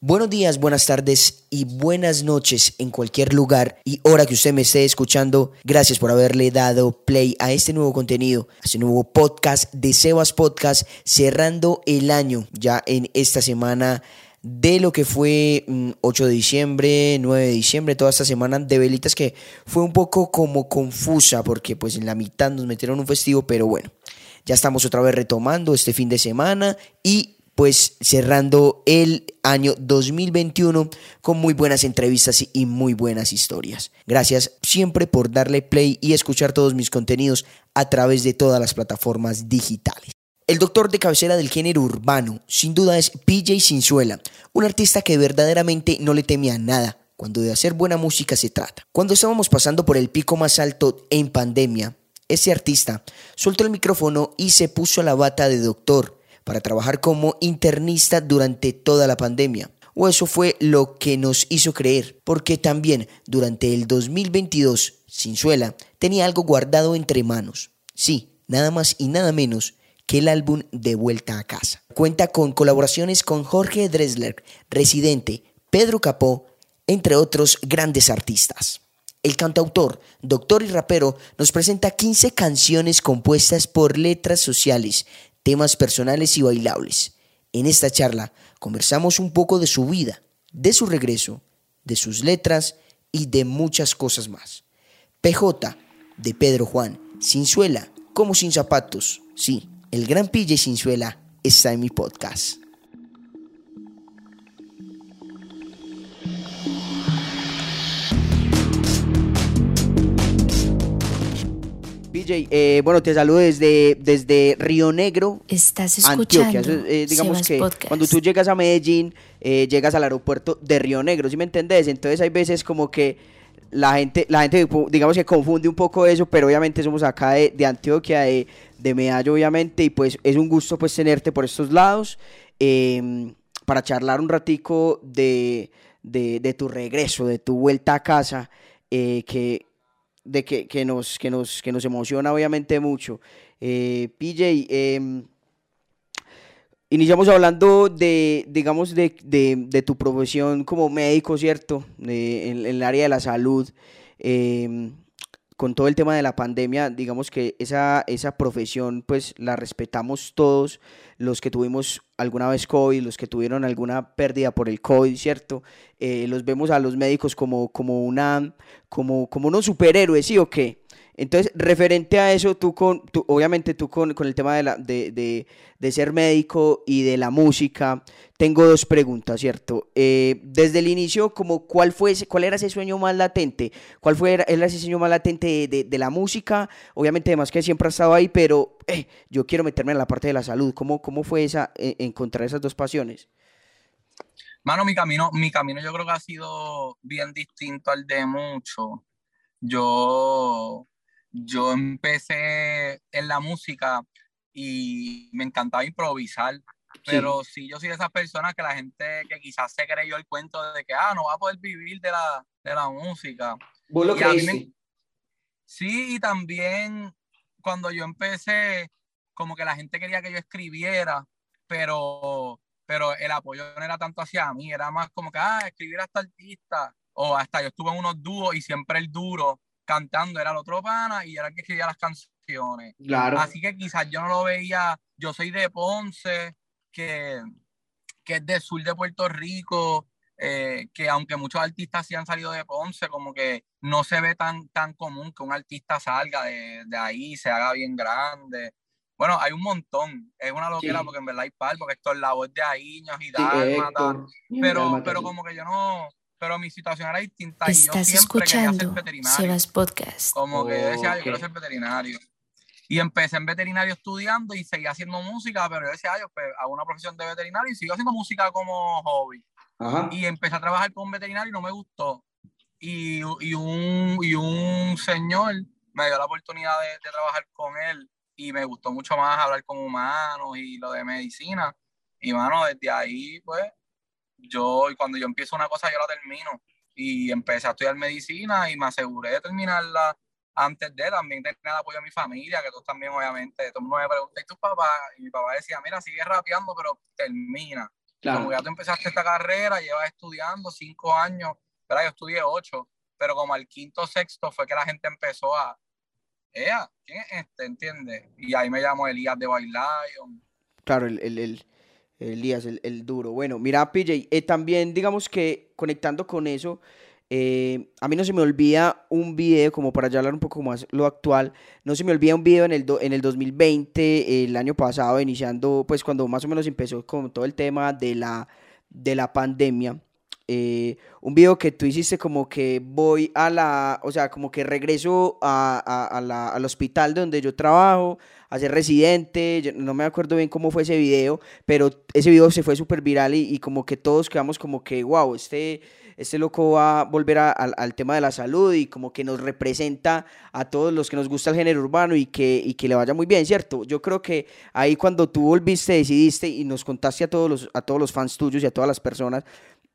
Buenos días, buenas tardes y buenas noches en cualquier lugar y hora que usted me esté escuchando. Gracias por haberle dado play a este nuevo contenido, a este nuevo podcast de Sebas Podcast, cerrando el año ya en esta semana de lo que fue 8 mm, de diciembre, 9 de diciembre, toda esta semana de velitas que fue un poco como confusa porque pues en la mitad nos metieron un festivo, pero bueno, ya estamos otra vez retomando este fin de semana y pues cerrando el año 2021 con muy buenas entrevistas y muy buenas historias. Gracias siempre por darle play y escuchar todos mis contenidos a través de todas las plataformas digitales. El doctor de cabecera del género urbano, sin duda es PJ Sinzuela, un artista que verdaderamente no le teme a nada cuando de hacer buena música se trata. Cuando estábamos pasando por el pico más alto en pandemia, ese artista soltó el micrófono y se puso la bata de doctor para trabajar como internista durante toda la pandemia. O eso fue lo que nos hizo creer, porque también durante el 2022, Sinzuela tenía algo guardado entre manos. Sí, nada más y nada menos que el álbum De Vuelta a Casa. Cuenta con colaboraciones con Jorge Dressler, Residente, Pedro Capó, entre otros grandes artistas. El cantautor, doctor y rapero nos presenta 15 canciones compuestas por letras sociales, temas personales y bailables. En esta charla conversamos un poco de su vida, de su regreso, de sus letras y de muchas cosas más. PJ, de Pedro Juan, sin suela, como sin zapatos, sí el gran PJ Sinzuela está en mi podcast. Eh, bueno, te saludo desde, desde Río Negro, Estás escuchando Antioquia. Eh, digamos que cuando tú llegas a Medellín, eh, llegas al aeropuerto de Río Negro, ¿sí me entendés? Entonces hay veces como que la gente, la gente digamos que confunde un poco eso, pero obviamente somos acá de, de Antioquia, de, de Medallo, obviamente, y pues es un gusto pues tenerte por estos lados em, para charlar un ratico de, de, tu regreso, de tu vuelta a casa, eh, que, de que, que, nos, que, nos, que nos emociona obviamente mucho. Eh, PJ, em, iniciamos hablando de, digamos, de, de, tu profesión como médico, ¿cierto? en, el área de la salud. Eh, con todo el tema de la pandemia, digamos que esa, esa profesión pues la respetamos todos, los que tuvimos alguna vez COVID, los que tuvieron alguna pérdida por el COVID, ¿cierto? Eh, los vemos a los médicos como, como, una, como, como unos superhéroes, ¿sí o qué? Entonces, referente a eso, tú con, obviamente tú con, con el tema de, la, de, de, de, ser médico y de la música, tengo dos preguntas, ¿cierto? Eh, desde el inicio, como, ¿cuál, fue ¿cuál era ese sueño más latente? ¿Cuál fue era, ese sueño más latente de, la música? Obviamente, además que siempre ha estado ahí, pero eh, yo quiero meterme en la parte de la salud. ¿Cómo, cómo fue esa, eh, encontrar esas dos pasiones? Mano, mi camino, mi camino yo creo que ha sido bien distinto al de muchos. Yo yo empecé en la música y me encantaba improvisar, pero sí. yo soy de esas personas que la gente que quizás se creyó el cuento de que, ah, no va a poder vivir de la, de la música. ¿Vos lo Sí, y también cuando yo empecé, como que la gente quería que yo escribiera, pero, pero el apoyo no era tanto hacia mí, era más como que, ah, escribir hasta artista, o hasta yo estuve en unos dúos y siempre el duro cantando era el otro pana y era el que escribía las canciones. Claro. Así que quizás yo no lo veía, yo soy de Ponce, que, que es del sur de Puerto Rico, eh, que aunque muchos artistas sí han salido de Ponce, como que no se ve tan, tan común que un artista salga de, de ahí, se haga bien grande. Bueno, hay un montón, es una loquera porque en verdad hay par, porque esto es la voz de Aíños y tal, pero, pero como que yo no, pero mi situación era distinta. Estás y yo escuchando Sebas Podcast. Como que yo decía, yo quiero ser veterinario. Y empecé en veterinario estudiando y seguía haciendo música, pero yo decía, yo pues, hago una profesión de veterinario y sigo haciendo música como hobby. Y empecé a trabajar con veterinario y no me gustó. Y, y, un, y un señor me dio la oportunidad de, de trabajar con él y me gustó mucho más hablar con humanos y lo de medicina. Y bueno, desde ahí, pues, yo, cuando yo empiezo una cosa, yo la termino. Y empecé a estudiar medicina y me aseguré de terminarla antes de también tener el apoyo de mi familia, que tú también, obviamente, todo el mundo me pregunta, ¿y tu papá? Y mi papá decía, mira, sigue rapeando, pero termina. Como ya tú empezaste esta carrera, llevas estudiando cinco años, ¿verdad? Yo estudié ocho, pero como al quinto sexto fue que la gente empezó a, ¿quién es este? ¿Entiendes? Y ahí me llamo Elías de Lion. Claro, el, el, el Elías, el, el, duro. Bueno, mira, PJ, eh, también digamos que conectando con eso, eh, a mí no se me olvida un video, como para ya hablar un poco más lo actual, no se me olvida un video en el, en el 2020, el año pasado, iniciando, pues cuando más o menos empezó con todo el tema de la, de la pandemia. Eh, un video que tú hiciste como que voy a la, o sea, como que regreso a, a, la, al hospital donde yo trabajo, a ser residente, no me acuerdo bien cómo fue ese video, pero ese video se fue súper viral y, y, como que todos quedamos como que, wow, este este loco va a volver al tema de la salud y como que nos representa a todos los que nos gusta el género urbano y que, y que le vaya muy bien, ¿cierto? Yo creo que ahí cuando tú volviste, decidiste y nos contaste a todos los, a todos los fans tuyos y a todas las personas,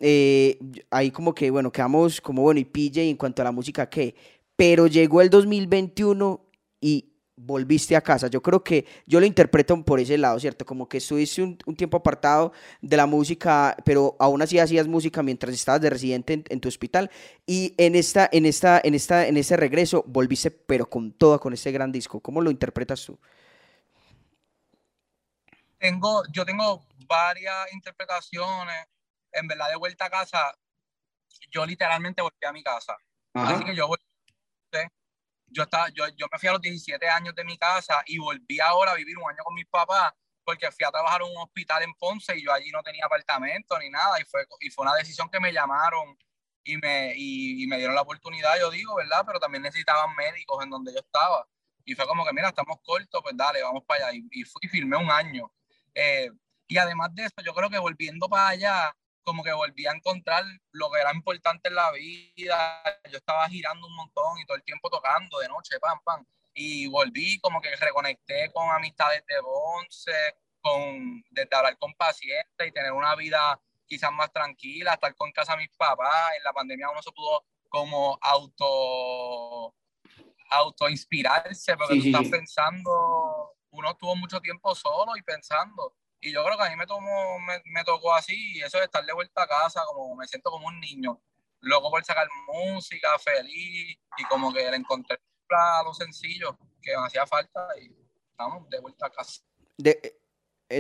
eh, ahí como que, bueno, quedamos como, bueno, y PJ en cuanto a la música, ¿qué? Pero llegó el 2021 y volviste a casa. Yo creo que yo lo interpreto por ese lado, ¿cierto? Como que estuviste un, tiempo apartado de la música, pero aún así hacías música mientras estabas de residente en, tu hospital. Y en esta, en esta, en esta, en este regreso volviste, pero con todo, con este gran disco. ¿Cómo lo interpretas tú? Tengo, yo tengo varias interpretaciones. En verdad, de vuelta a casa, yo literalmente volví a mi casa. Así que yo volví yo, estaba, yo, yo me fui a los 17 años de mi casa y volví ahora a vivir un año con mis papás porque fui a trabajar en un hospital en Ponce y yo allí no tenía apartamento ni nada y fue, y fue una decisión que me llamaron y me, y, me dieron la oportunidad, yo digo, ¿verdad? Pero también necesitaban médicos en donde yo estaba. Y fue como que, mira, estamos cortos, pues dale, vamos para allá. Y, fui y firmé un año. Eh, y además de eso, yo creo que volviendo para allá, como que volví a encontrar lo que era importante en la vida. Yo estaba girando un montón y todo el tiempo tocando de noche, pam, pam. Y volví como que reconecté con amistades de once, con, de hablar con pacientes y tener una vida quizás más tranquila, estar con casa de mis papás. En la pandemia uno se pudo como auto, auto inspirarse, porque tú estás pensando, uno estuvo mucho tiempo solo y pensando y yo creo que a mí me, tomó, me, me, tocó así, y eso de estar de vuelta a casa, como me siento como un niño, loco por sacar música, feliz, y como que le encontré lo sencillo que me hacía falta y estamos de vuelta a casa.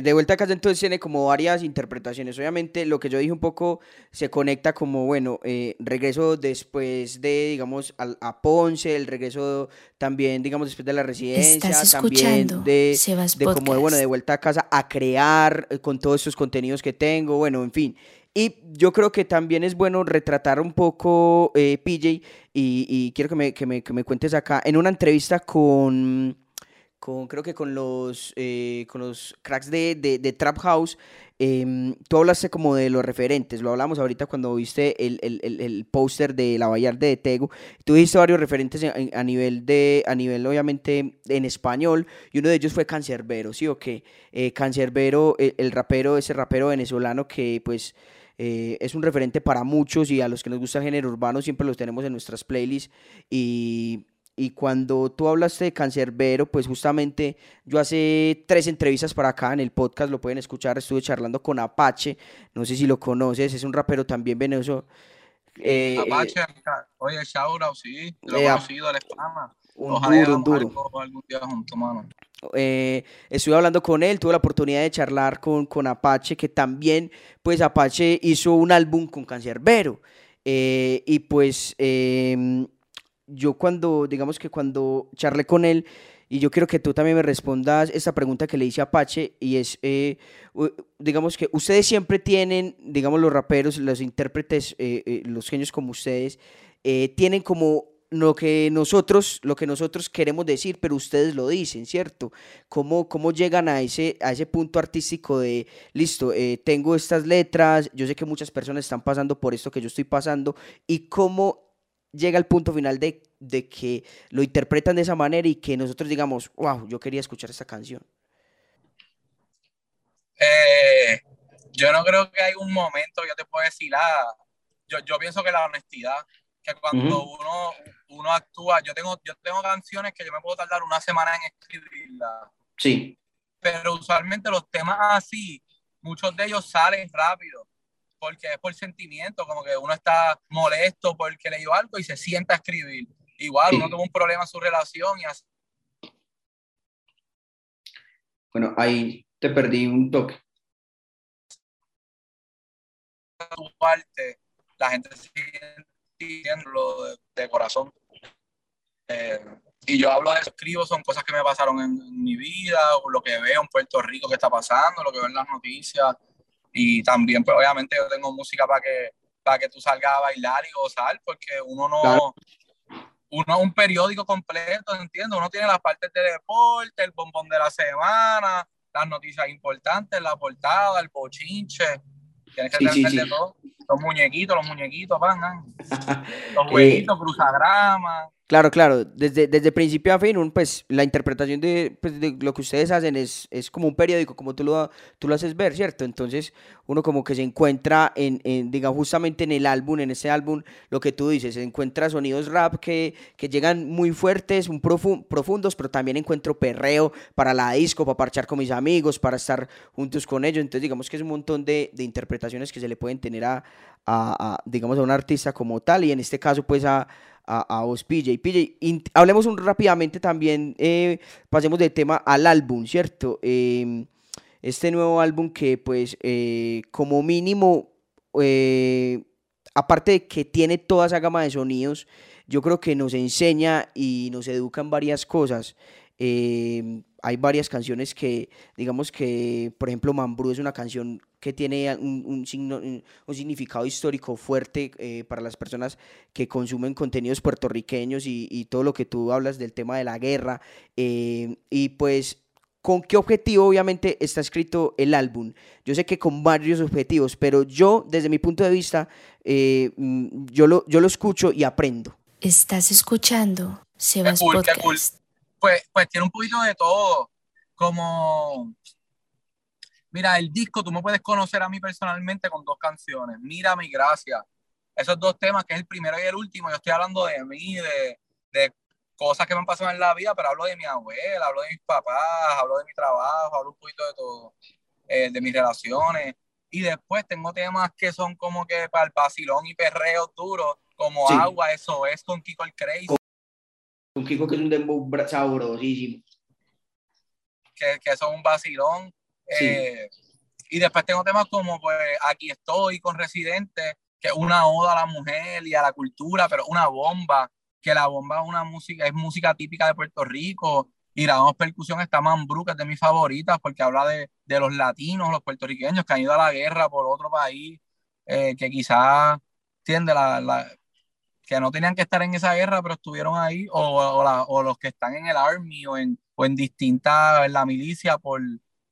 De vuelta a casa entonces tiene como varias interpretaciones. Obviamente lo que yo dije un poco se conecta como, bueno, eh, regreso después de, digamos, a, Ponce, el regreso también, digamos, después de la residencia, también de, de como, de, bueno, de vuelta a casa a crear eh, con todos estos contenidos que tengo, bueno, en fin. Y yo creo que también es bueno retratar un poco, PJ, y, y quiero que me, que, me, que me cuentes acá, en una entrevista con con, creo que con los, eh, con los cracks de, de, Trap House, eh, tú hablaste como de los referentes, lo hablamos ahorita cuando viste el, el, el, el póster de La Vallarde de Tego, tú viste varios referentes a, nivel de, a nivel obviamente en español, y uno de ellos fue Cancerbero, ¿sí o qué? Eh, Cancerbero, el, rapero, ese rapero venezolano que pues... Eh, es un referente para muchos y a los que nos gusta el género urbano siempre los tenemos en nuestras playlists y y cuando tú hablaste de Cancerbero, pues justamente yo hace tres entrevistas para acá en el podcast, lo pueden escuchar, estuve charlando con Apache, no sé si lo conoces, es un rapero también venezolano. Eh, Apache, oye, Shaura, sí, lo he eh, conocido, fama. Un duro, un duro. Eh, estuve hablando con él, tuve la oportunidad de charlar con, con Apache, que también, pues Apache hizo un álbum con Cancerbero. y pues em, yo cuando, digamos que cuando charlé con él, y yo quiero que tú también me respondas esta pregunta que le hice a Apache, y es, eh, digamos que ustedes siempre tienen, digamos los raperos, los intérpretes, eh, eh, los genios como ustedes, tienen como lo que nosotros, lo que nosotros queremos decir, pero ustedes lo dicen, ¿cierto? ¿Cómo, cómo llegan a ese, a ese punto artístico de, listo, tengo estas letras, yo sé que muchas personas están pasando por esto que yo estoy pasando, y cómo llega al punto final de, de, que lo interpretan de esa manera y que nosotros digamos, wow, yo quería escuchar esta canción? Eh, yo no creo que hay un momento, yo te puedo decir, ah, yo, yo pienso que la honestidad, que cuando uno, uno actúa, yo tengo, yo tengo canciones que yo me puedo tardar una semana en escribirlas. Sí. Pero usualmente los temas así, muchos de ellos salen rápido porque es por sentimiento, como que uno está molesto porque leyó algo y se sienta a escribir. Igual, uno tuvo un problema en su relación y así. Bueno, ahí te perdí un toque. la gente sigue diciéndolo de, corazón. Eh, y yo hablo de eso, escribo, son cosas que me pasaron en, mi vida, o lo que veo en Puerto Rico que está pasando, lo que veo en las noticias. Y también, pues obviamente yo tengo música para que, para que tú salgas a bailar y gozar, porque uno no... Uno es un periódico completo, entiendo. Uno tiene las partes de deporte, el bombón de la semana, las noticias importantes, la portada, el bochinche. Tienes que sí, de todo. Los muñequitos, los muñequitos, van. los jueguitos, cruzagramas. Claro, claro, desde, desde principio a fin, pues la interpretación de, pues, de, lo que ustedes hacen es, es como un periódico, como tú lo, tú lo haces ver, ¿cierto? Entonces uno como que se encuentra en, en digamos, justamente en el álbum, en ese álbum, lo que tú dices, se encuentra sonidos rap que, que llegan muy fuertes, muy profundos, pero también encuentro perreo para la disco, para parchar con mis amigos, para estar juntos con ellos, entonces digamos que es un montón de, de interpretaciones que se le pueden tener a, a, a, digamos, a un artista como tal, y en este caso pues a a, a vos, PJ. PJ, hablemos un, rápidamente también, eh, pasemos del tema al álbum, ¿cierto? Em, este nuevo álbum que pues eh, como mínimo, eh, aparte de que tiene toda esa gama de sonidos, yo creo que nos enseña y nos educa en varias cosas. Em, hay varias canciones que, digamos que, por ejemplo, Mambrú es una canción que tiene un, un, signo, un significado histórico fuerte eh, para las personas que consumen contenidos puertorriqueños y, y, todo lo que tú hablas del tema de la guerra. Eh, y pues, ¿con qué objetivo obviamente está escrito el álbum? Yo sé que con varios objetivos, pero yo, desde mi punto de vista, eh, mm, yo, lo, yo lo escucho y aprendo. Estás escuchando Sebas Podcast pues, pues tiene un poquito de todo. Como, mira, el disco, tú me puedes conocer a mí personalmente con dos canciones. Mira mi gracia. Esos dos temas, que es el primero y el último, yo estoy hablando de mí, de, de cosas que me han pasado en la vida, pero hablo de mi abuela, hablo de mis papás, hablo de mi trabajo, hablo un poquito de todo, eh, de mis relaciones. Y después tengo temas que son como que para el vacilón y perreo duro, como agua, eso es con Kiko el Crazy. Un Kiko que es un dembow sabrosísimo. Que, que son un vacilón. Eh, y después tengo temas como, pues, Aquí estoy con Residente, que es una oda a la mujer y a la cultura, pero una bomba, que la bomba es una música, es música típica de Puerto Rico. Y la dos percusión está Mambrú, que es de mis favoritas, porque habla de, de, los latinos, los puertorriqueños que han ido a la guerra por otro país, eh, que quizás, tiende la, la, que no tenían que estar en esa guerra, pero estuvieron ahí, o, o, los que están en el Army o en, o en distintas, en la milicia por,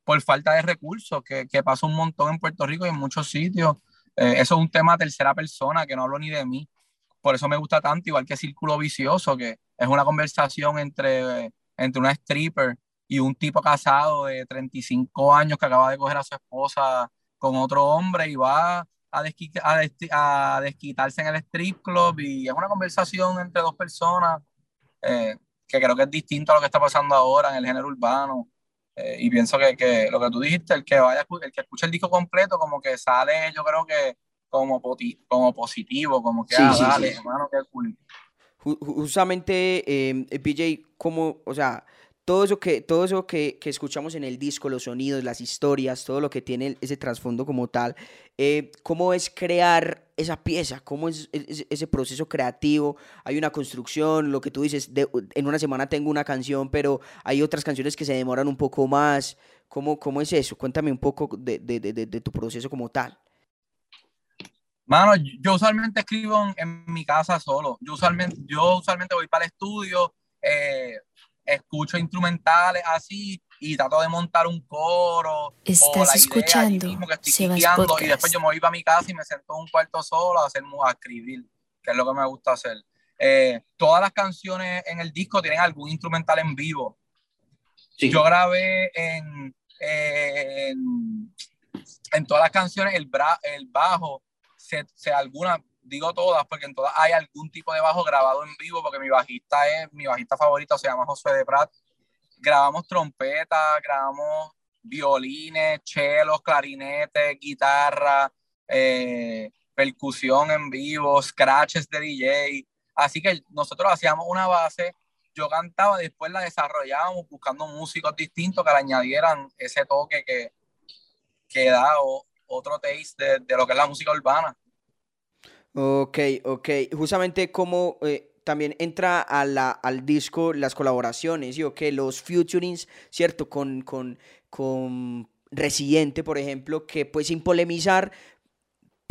por falta de recursos, que, que pasa un montón en Puerto Rico y en muchos sitios. Eh, eso es un tema tercera persona, que no hablo ni de mí. Por eso me gusta tanto, igual que Círculo Vicioso, que es una conversación entre, entre una stripper y un tipo casado de 35 años que acaba de coger a su esposa con otro hombre y va a, desquitarse en el strip club y es una conversación entre dos personas eh, que creo que es distinto a lo que está pasando ahora en el género urbano. Eh, y pienso que, que, lo que tú dijiste, el que vaya, el que escuche el disco completo, como que sale, yo creo que como, como positivo, como que, ah, dale, hermano, qué cool. Justamente, eh, PJ, como, o sea, todo eso que, todo eso que, que, escuchamos en el disco, los sonidos, las historias, todo lo que tiene ese trasfondo como tal, eh, ¿cómo es crear esa pieza? ¿Cómo es, ese proceso creativo? Hay una construcción, lo que tú dices, en una semana tengo una canción, pero hay otras canciones que se demoran un poco más. ¿Cómo, cómo es eso? Cuéntame un poco de, de, de tu proceso como tal. Mano, yo usualmente escribo en, en, mi casa solo. Yo usualmente, yo usualmente voy para el estudio, eh, escucho instrumentales así y trato de montar un coro. Estás escuchando. y después yo me voy para mi casa y me siento en un cuarto solo a, hacer, a escribir, que es lo que me gusta hacer. Eh, todas las canciones en el disco tienen algún instrumental en vivo. Yo grabé en, en, en, todas las canciones el, bra, el bajo, se, se alguna, digo todas porque en todas hay algún tipo de bajo grabado en vivo porque mi bajista es mi bajista favorito se llama José de Prat grabamos trompeta grabamos violines, chelos, clarinetes, guitarra, eh, percusión en vivo, scratches de DJ. Así que nosotros hacíamos una base, yo cantaba, después la desarrollábamos buscando músicos distintos que le añadieran ese toque que, que da otro taste de, lo que es la música urbana. Ok, ok. Justamente como eh, también entra a la, al disco las colaboraciones, ¿sí? que los futurings, ¿cierto? Con, con, con Residente, por ejemplo, que pues sin polemizar,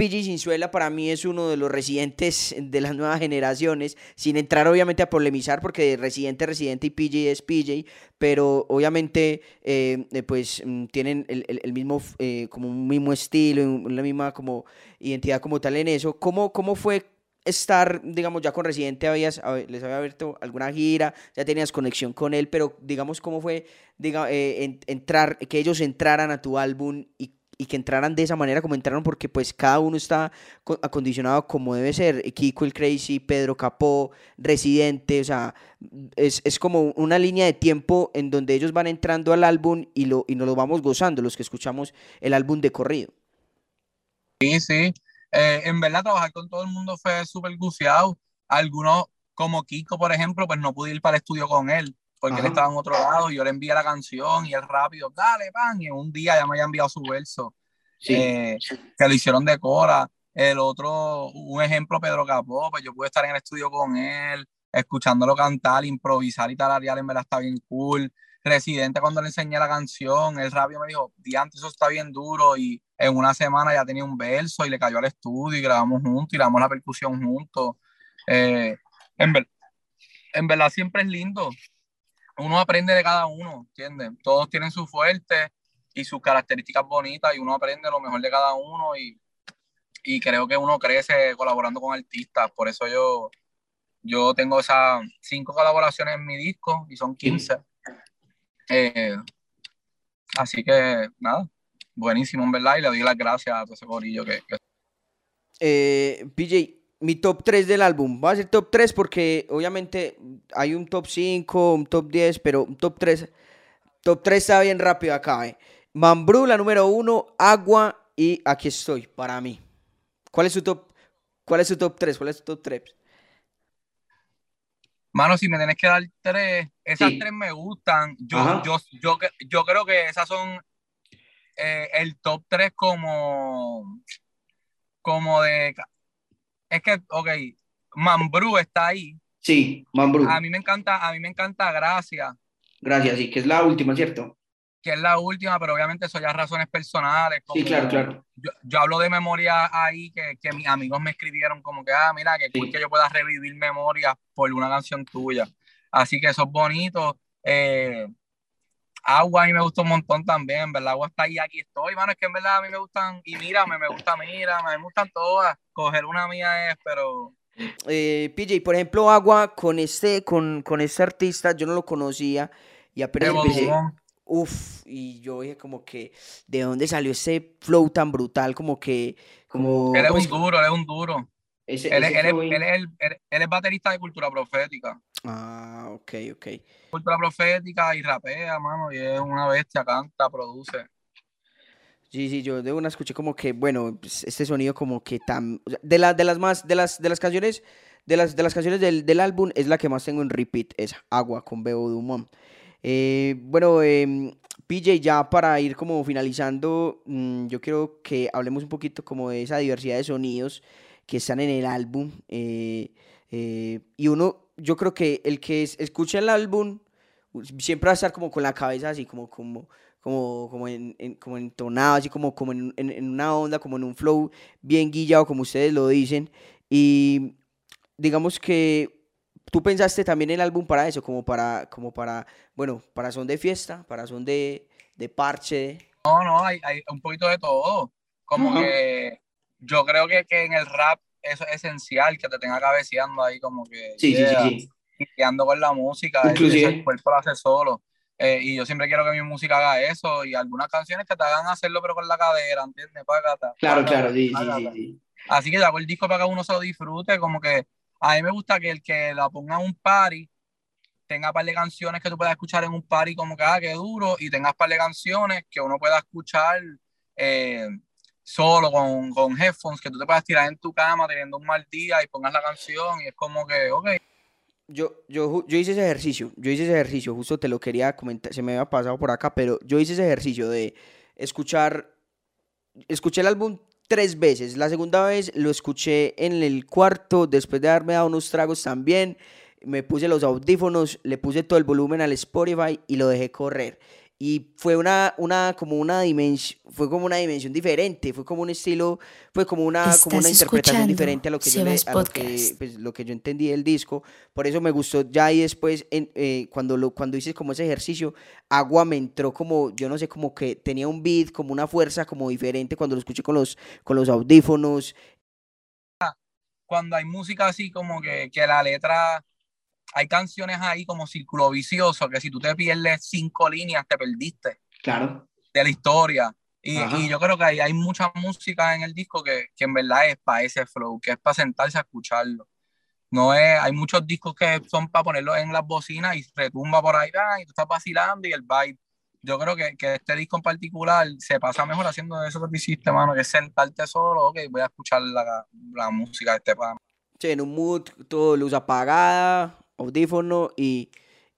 PG Sinzuela para mí es uno de los residentes de las nuevas generaciones, sin entrar obviamente a polemizar, porque Residente Residente y PG es PJ, pero obviamente eh, eh, pues mm, tienen el, mismo, eh, como un mismo estilo, la misma como identidad como tal en eso. ¿Cómo, cómo fue estar, digamos, ya con Residente, habías, les había abierto alguna gira, ya tenías conexión con él, pero digamos, ¿cómo fue diga, entrar, que ellos entraran a tu álbum y y que entraran de esa manera como entraron, porque pues cada uno está acondicionado como debe ser. Kiko el Crazy, Pedro Capó, Residente, o sea, es, es, como una línea de tiempo en donde ellos van entrando al álbum y, lo, y nos lo vamos gozando, los que escuchamos el álbum de corrido. Sí, sí. Eh, en verdad, trabajar con todo el mundo fue súper gufiado. Algunos, como Kiko, por ejemplo, pues no pude ir para el estudio con él porque él estaba en otro lado y yo le envié la canción y él rápido, dale, pan, y en un día ya me había enviado su verso, eh, que lo hicieron de Cora. El otro, un ejemplo, Pedro Capó, pues yo pude estar en el estudio con él, escuchándolo cantar, improvisar y tararear, en verdad está bien cool. Residente, cuando le enseñé la canción, el rápido me dijo, diante, eso está bien duro, y en una semana ya tenía un verso y le cayó al estudio y grabamos juntos y grabamos la percusión juntos. Eh, en, en verdad siempre es lindo uno aprende de cada uno, ¿entiendes? Todos tienen su fuerte y sus características bonitas y uno aprende lo mejor de cada uno y, y creo que uno crece colaborando con artistas. Por eso yo, yo tengo esas cinco colaboraciones en mi disco y son 15. Eh, así que nada, buenísimo en verdad y le doy las gracias a todo ese corillo que... que... Eh, PJ, mi top 3 del álbum. Voy a ser top 3 porque obviamente hay un top 5, un top 10, pero un top 3. Top 3 está bien rápido acá. Eh. Mambrú, la número 1, Agua y Aquí estoy, para mí. ¿Cuál es su top, cuál es su top 3? ¿Cuál es su top 3? Mano, si me tenés que dar 3, esas 3 me gustan. Yo, yo, yo, yo, creo que esas son eh, el top 3 como, como de es que, ok, Mambrú está ahí. Sí, Mambrú. A mí me encanta, a mí me encanta Gracia. Gracias, sí, que es la última, ¿cierto? Que es la última, pero obviamente eso ya razones personales. sí, claro, claro. Yo, hablo de memoria ahí que, que, mis amigos me escribieron como que, ah, mira, que que yo pueda revivir memoria por una canción tuya. Así que eso es bonito. Eh, Agua a mí me gusta un montón también, en verdad. Agua está ahí, aquí estoy, mano. Es que en verdad a mí me gustan, y mírame, me gusta, mírame, me gustan todas. Coger una mía es, pero. Eh, PJ, por ejemplo, Agua con este, con, con este artista, yo no lo conocía y apenas empecé. Uf, y yo dije como que, ¿de dónde salió ese flow tan brutal? Como que, como... Él es un duro, él es él, baterista de cultura profética. Ah, ok, ok. Cultura profética y rapea, mano, y es una bestia, canta, produce. Sí, sí, yo de una escuché como que, bueno, pues, este sonido como que tan... De, la, de las más, de las, de las canciones, de las, de las canciones del, del álbum es la que más tengo en repeat, es Agua con Bebo Dumont. Eh, bueno, eh, PJ, ya para ir como finalizando, mm, yo quiero que hablemos un poquito como de esa diversidad de sonidos que están en el álbum. Eh, eh, y uno, yo creo que el que escucha el álbum siempre va a estar como con la cabeza así, como, como, como, como, en, como entonado, así como, como en, en, una onda, como en un flow bien guillado, como ustedes lo dicen. Y digamos que tú pensaste también el álbum para eso, como para, como para, bueno, para son de fiesta, para son de, de parche. No, no, hay, hay un poquito de todo. Como que yo creo que, que en el rap eso es esencial, que te tenga cabeceando ahí como que... Sí, sí, sí, sí. con la música, Inclusive. el cuerpo lo hace solo. Eh, y yo siempre quiero que mi música haga eso y algunas canciones que te hagan hacerlo pero con la cadera, ¿entiendes? claro, claro, sí, sí, sí, Así que hago el disco para que uno se lo disfrute, como que a mí me gusta que el que la ponga un party tenga par de canciones que tú puedas escuchar en un party como que, ah, qué duro, y tengas par de canciones que uno pueda escuchar eh, solo con, con, headphones, que tú te puedas tirar en tu cama teniendo un mal día y pongas la canción y es como que, ok. Yo, yo, yo hice ese ejercicio, yo hice ese ejercicio, justo te lo quería comentar, se me había pasado por acá, pero yo hice ese ejercicio de escuchar, escuché el álbum tres veces, la segunda vez lo escuché en el cuarto, después de haberme dado unos tragos también, me puse los audífonos, le puse todo el volumen al Spotify y lo dejé correr. Y fue una, una, como una dimensión, fue como una dimensión diferente, fue como un estilo, fue como una, como una interpretación diferente a lo que yo le, a lo que, pues, lo que yo entendí del disco. Por eso me gustó ya y después en, eh, cuando lo, cuando hice como ese ejercicio, agua me entró como, yo no sé, como que tenía un beat, como una fuerza como diferente cuando lo escuché con los, con los audífonos. Cuando hay música así como que, que la letra hay canciones ahí como Círculo Vicioso, que si tú te pierdes cinco líneas, te perdiste. Claro. De la historia. Y, yo creo que hay, hay mucha música en el disco que, que en verdad es para ese flow, que es para sentarse a escucharlo. No es, hay muchos discos que son para ponerlo en las bocinas y retumba por ahí, y tú estás vacilando y el vibe. Yo creo que, que este disco en particular se pasa mejor haciendo eso que hiciste, mano, que es sentarte solo, ok, voy a escuchar la, la música de este pan. Sí, en un mood, todo luz apagada, audífono y,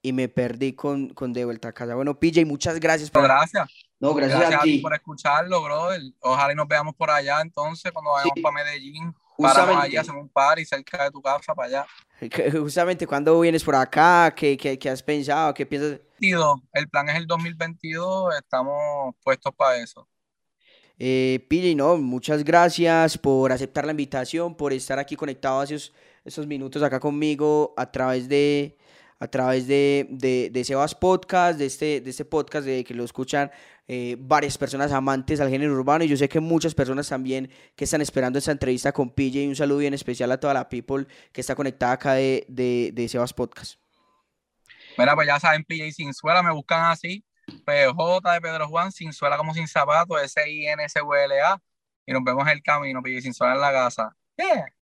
y me perdí con, con De Vuelta a Casa. Bueno, PJ, muchas gracias. Por... Gracias. No, gracias, a ti. por escucharlo, brother. Ojalá y nos veamos por allá entonces cuando vayamos para Medellín. Justamente. Para allá, hacemos un party cerca de tu casa para allá. Justamente, ¿cuándo vienes por acá? ¿Qué, qué, qué has pensado? ¿Qué piensas? El plan es el 2022, estamos puestos para eso. Eh, PJ, no, muchas gracias por aceptar la invitación, por estar aquí conectado a esos estos minutos acá conmigo a través de a través de, de, de Sebas Podcast, de este, de este podcast de que lo escuchan eh, varias personas amantes al género urbano y yo sé que muchas personas también que están esperando esta entrevista con PJ y un saludo bien especial a toda la people que está conectada acá de, de, de Sebas Podcast. Mira, pues ya saben, PJ Sin Suela, me buscan así, PJ de Pedro Juan, Sin Suela como Sin Zapato, S-I-N-S-U-L-A, y nos vemos en el camino, PJ Sin Suela en la casa. Yeah.